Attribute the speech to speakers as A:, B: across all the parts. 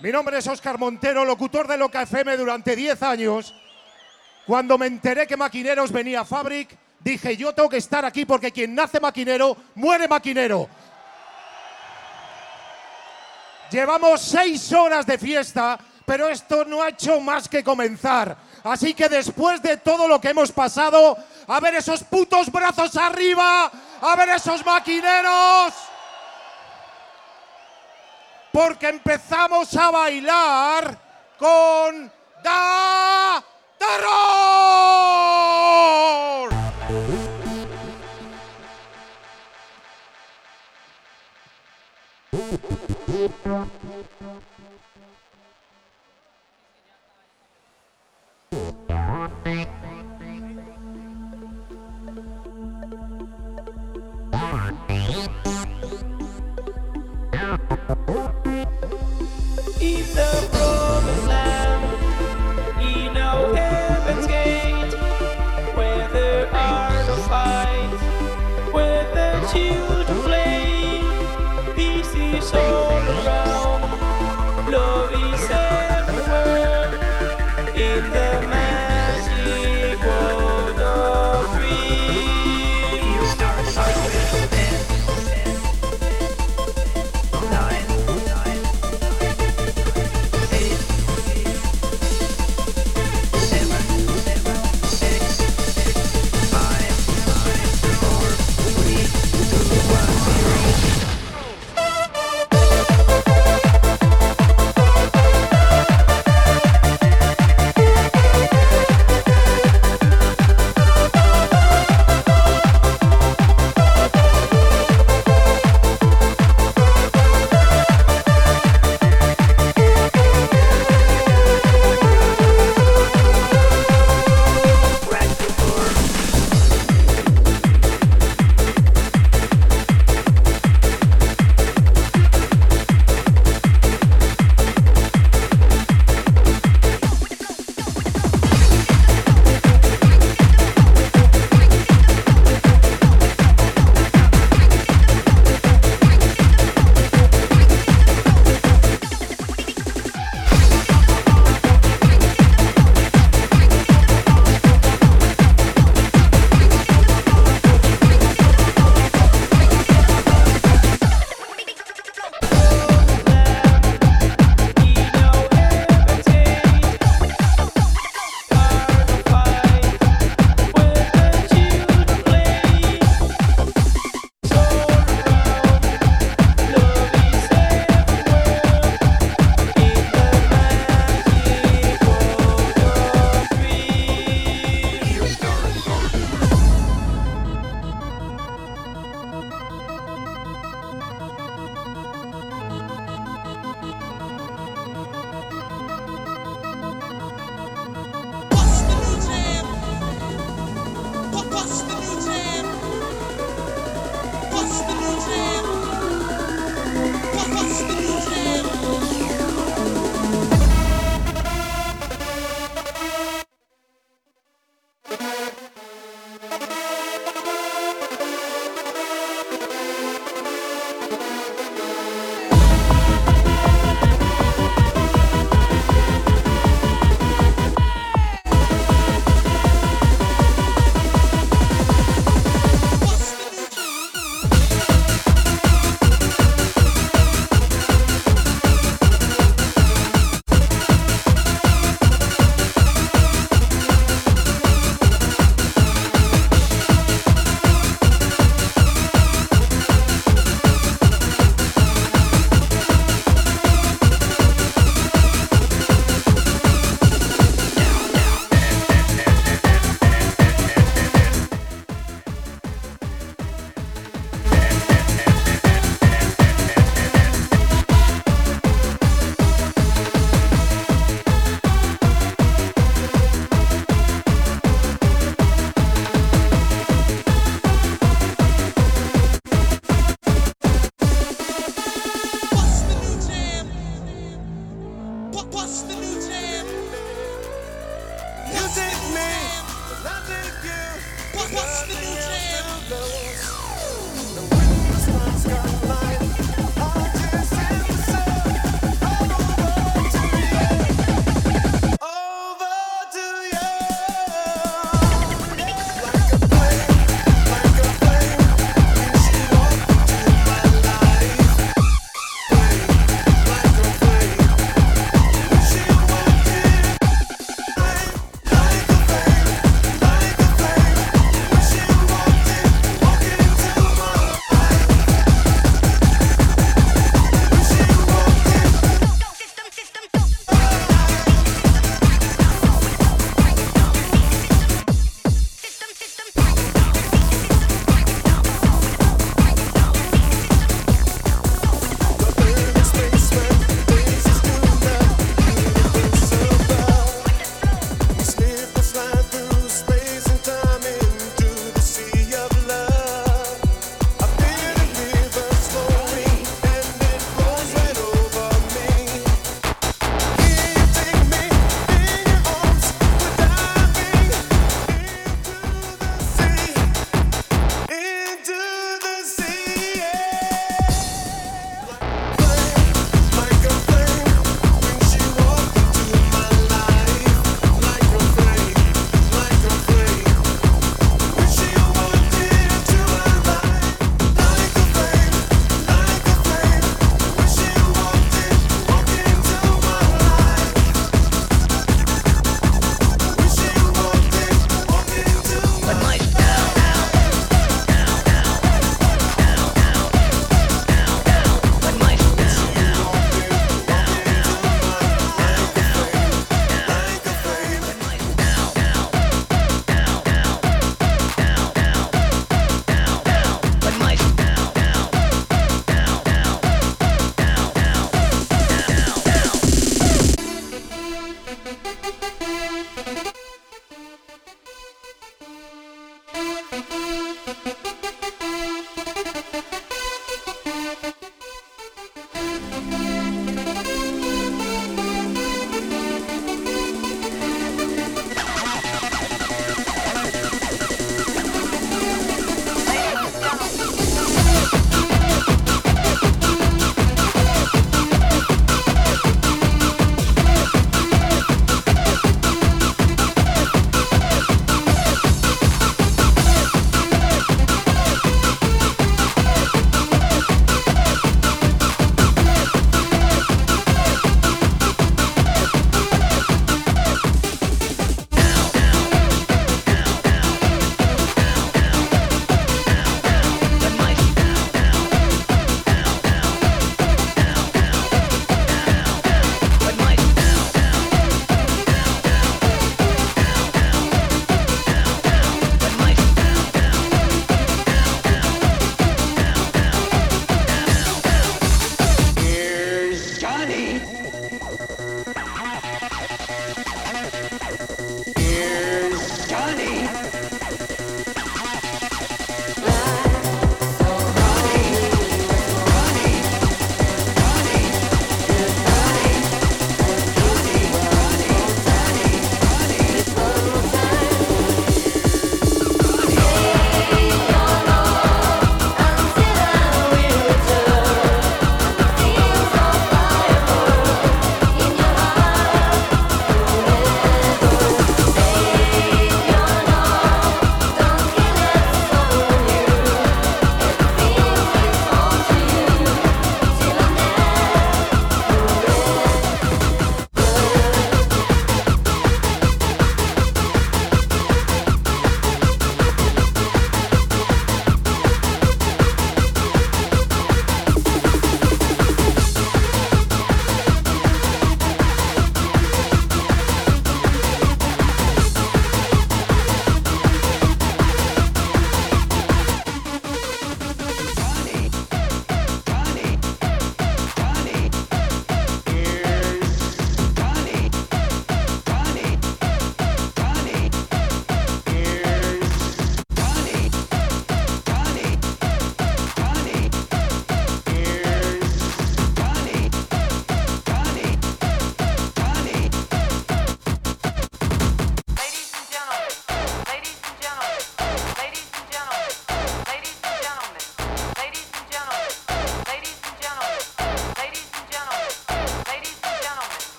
A: Mi nombre es Óscar Montero, locutor de Loca FM durante 10 años. Cuando me enteré que Maquineros venía a Fabric, dije yo tengo que estar aquí porque quien nace maquinero, muere maquinero. Llevamos seis horas de fiesta, pero esto no ha hecho más que comenzar. Así que después de todo lo que hemos pasado, a ver esos putos brazos arriba, a ver esos maquineros. Porque empezamos a bailar con.
B: children.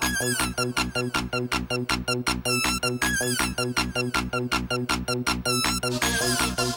C: Thank
D: you.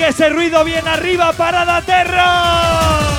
D: Fabrique ese ruido bien arriba para la terra.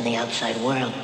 E: In the outside world.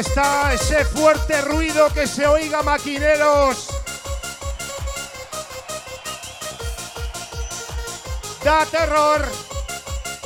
F: Está ese fuerte ruido que se oiga, maquineros. Da terror.